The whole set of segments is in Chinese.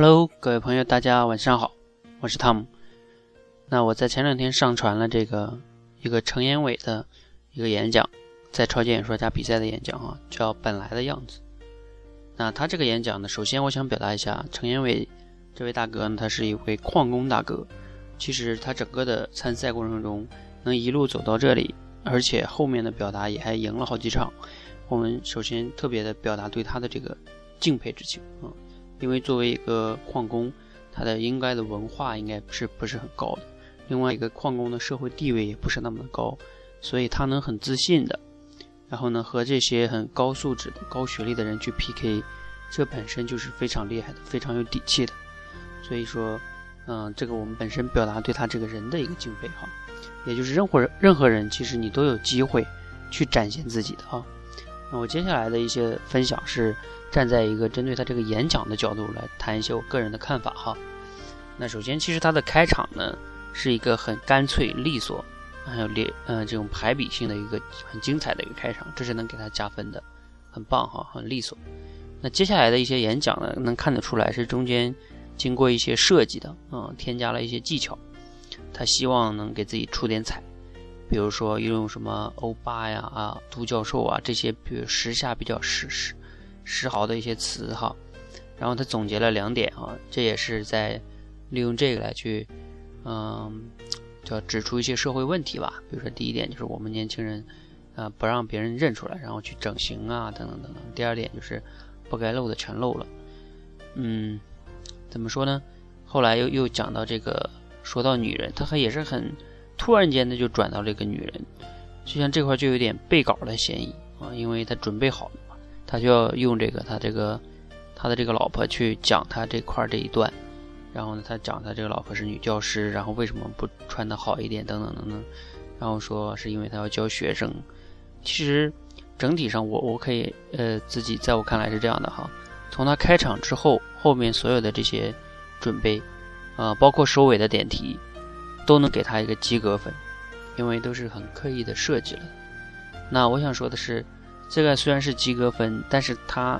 Hello，各位朋友，大家晚上好，我是汤姆。那我在前两天上传了这个一个程延伟的一个演讲，在超级演说家比赛的演讲啊，叫《本来的样子》。那他这个演讲呢，首先我想表达一下，程延伟这位大哥呢，他是一位矿工大哥。其实他整个的参赛过程中，能一路走到这里，而且后面的表达也还赢了好几场。我们首先特别的表达对他的这个敬佩之情啊。因为作为一个矿工，他的应该的文化应该是不是很高的。另外一个矿工的社会地位也不是那么的高，所以他能很自信的，然后呢和这些很高素质的、高学历的人去 PK，这本身就是非常厉害的、非常有底气的。所以说，嗯，这个我们本身表达对他这个人的一个敬佩哈，也就是任何人任何人其实你都有机会去展现自己的啊。那我接下来的一些分享是。站在一个针对他这个演讲的角度来谈一些我个人的看法哈。那首先，其实他的开场呢是一个很干脆利索，还有列嗯这种排比性的一个很精彩的一个开场，这是能给他加分的，很棒哈，很利索。那接下来的一些演讲呢，能看得出来是中间经过一些设计的，嗯，添加了一些技巧，他希望能给自己出点彩，比如说用什么欧巴呀啊、都教授啊这些，比如时下比较时时。时髦的一些词哈，然后他总结了两点啊，这也是在利用这个来去，嗯，叫指出一些社会问题吧。比如说第一点就是我们年轻人，啊，不让别人认出来，然后去整形啊，等等等等。第二点就是不该露的全露了，嗯，怎么说呢？后来又又讲到这个，说到女人，他还也是很突然间呢就转到这个女人，就像这块就有点背稿的嫌疑啊，因为他准备好了嘛。他就要用这个他这个他的这个老婆去讲他这块这一段，然后呢，他讲他这个老婆是女教师，然后为什么不穿的好一点，等等等等，然后说是因为他要教学生。其实整体上我我可以呃自己在我看来是这样的哈，从他开场之后，后面所有的这些准备啊，包括收尾的点题，都能给他一个及格分，因为都是很刻意的设计了。那我想说的是。这个虽然是及格分，但是他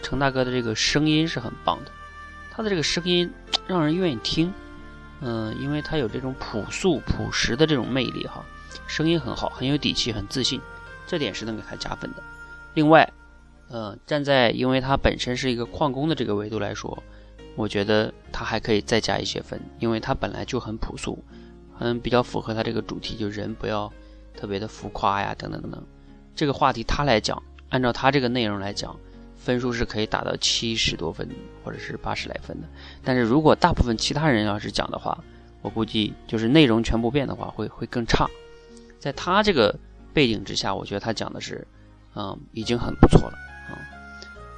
程大哥的这个声音是很棒的，他的这个声音让人愿意听，嗯，因为他有这种朴素朴实的这种魅力哈，声音很好，很有底气，很自信，这点是能给他加分的。另外，呃，站在因为他本身是一个矿工的这个维度来说，我觉得他还可以再加一些分，因为他本来就很朴素，嗯，比较符合他这个主题，就人不要特别的浮夸呀，等等等等。这个话题他来讲，按照他这个内容来讲，分数是可以达到七十多分或者是八十来分的。但是如果大部分其他人要是讲的话，我估计就是内容全部变的话，会会更差。在他这个背景之下，我觉得他讲的是，嗯，已经很不错了啊。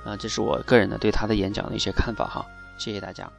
啊，这是我个人的对他的演讲的一些看法哈。谢谢大家。